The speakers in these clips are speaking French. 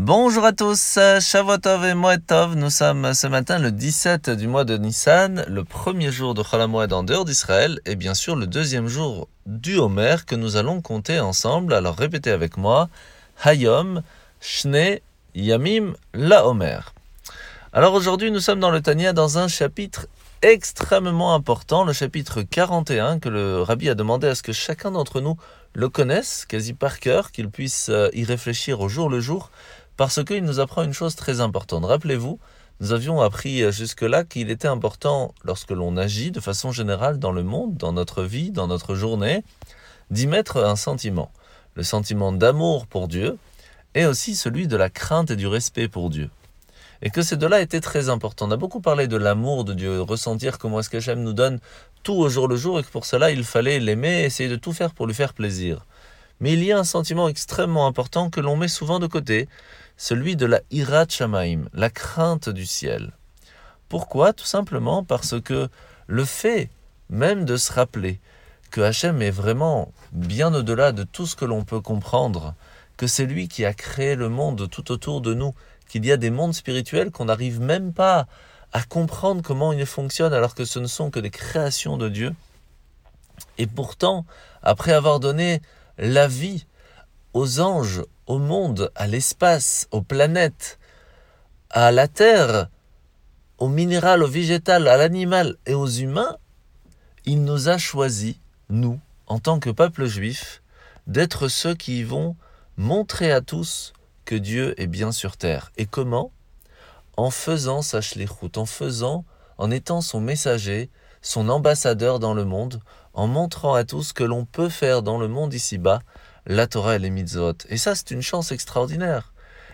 Bonjour à tous, Shavuotov et Moetov. Nous sommes ce matin le 17 du mois de Nissan, le premier jour de Cholamoed en dehors d'Israël et bien sûr le deuxième jour du Homer que nous allons compter ensemble. Alors répétez avec moi, Hayom, Shne, Yamim, La Homer. Alors aujourd'hui nous sommes dans le Tania dans un chapitre extrêmement important, le chapitre 41 que le rabbi a demandé à ce que chacun d'entre nous le connaisse quasi par cœur, qu'il puisse euh, y réfléchir au jour le jour parce qu'il nous apprend une chose très importante. Rappelez-vous, nous avions appris euh, jusque-là qu'il était important, lorsque l'on agit de façon générale dans le monde, dans notre vie, dans notre journée, d'y mettre un sentiment. Le sentiment d'amour pour Dieu et aussi celui de la crainte et du respect pour Dieu. Et que ces deux-là étaient très importants. On a beaucoup parlé de l'amour de Dieu, ressentir comment est-ce j'aime nous donne tout au jour le jour et que pour cela il fallait l'aimer, essayer de tout faire pour lui faire plaisir. Mais il y a un sentiment extrêmement important que l'on met souvent de côté, celui de la Hirat Shamaim, la crainte du ciel. Pourquoi? Tout simplement parce que le fait même de se rappeler que Hachem est vraiment bien au-delà de tout ce que l'on peut comprendre, que c'est lui qui a créé le monde tout autour de nous, qu'il y a des mondes spirituels qu'on n'arrive même pas à comprendre comment ils fonctionnent alors que ce ne sont que des créations de Dieu. Et pourtant, après avoir donné la vie aux anges, au monde, à l'espace, aux planètes, à la terre, au minéral, au végétal, à l'animal et aux humains, il nous a choisis, nous, en tant que peuple juif, d'être ceux qui vont montrer à tous que Dieu est bien sur terre. Et comment? En faisant sa shlichut, en faisant, en étant son messager, son ambassadeur dans le monde, en montrant à tous que l'on peut faire dans le monde ici-bas la Torah et les mitzvot. Et ça, c'est une chance extraordinaire.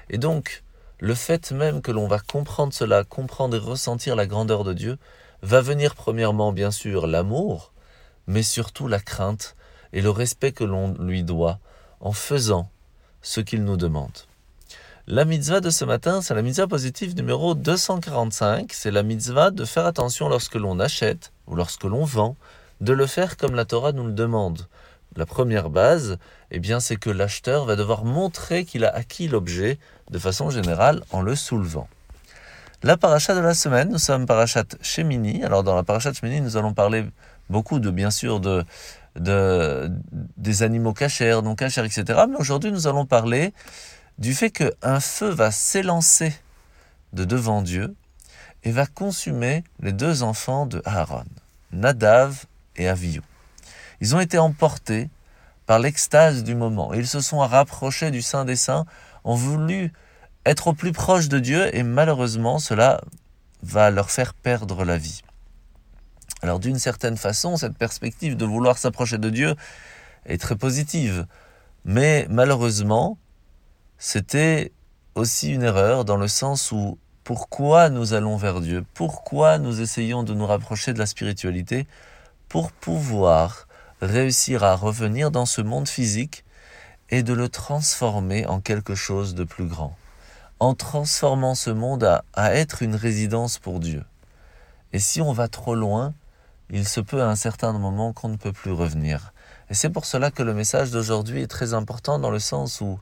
Et donc, le fait même que l'on va comprendre cela, comprendre et ressentir la grandeur de Dieu, va venir premièrement, bien sûr, l'amour, mais surtout la crainte et le respect que l'on lui doit en faisant ce qu'il nous demande. La mitzvah de ce matin, c'est la mitzvah positive numéro 245. C'est la mitzvah de faire attention lorsque l'on achète ou lorsque l'on vend, de le faire comme la Torah nous le demande. La première base, eh bien, c'est que l'acheteur va devoir montrer qu'il a acquis l'objet de façon générale en le soulevant. La paracha de la semaine, nous sommes parachat Shemini. Alors dans la parachat Shemini, nous allons parler beaucoup de, bien sûr, de, de des animaux cachers, non cachers, etc. Mais aujourd'hui, nous allons parler du fait qu'un feu va s'élancer de devant Dieu et va consumer les deux enfants de Aaron, Nadav et. Ils ont été emportés par l'extase du moment. Ils se sont rapprochés du Saint des Saints, ont voulu être au plus proche de Dieu et malheureusement cela va leur faire perdre la vie. Alors d'une certaine façon, cette perspective de vouloir s'approcher de Dieu est très positive. Mais malheureusement, c'était aussi une erreur dans le sens où pourquoi nous allons vers Dieu? Pourquoi nous essayons de nous rapprocher de la spiritualité? Pour pouvoir réussir à revenir dans ce monde physique et de le transformer en quelque chose de plus grand, en transformant ce monde à, être une résidence pour Dieu. Et si on va trop loin, il se peut à un certain moment qu'on ne peut plus revenir. Et c'est pour cela que le message d'aujourd'hui est très important dans le sens où,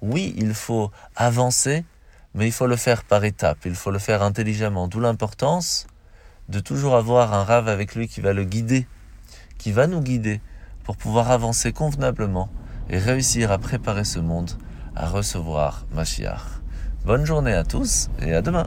oui, il faut avancer, mais il faut le faire par étapes, il faut le faire intelligemment. D'où l'importance de toujours avoir un rave avec lui qui va le guider qui va nous guider pour pouvoir avancer convenablement et réussir à préparer ce monde à recevoir Mashiach. Bonne journée à tous et à demain.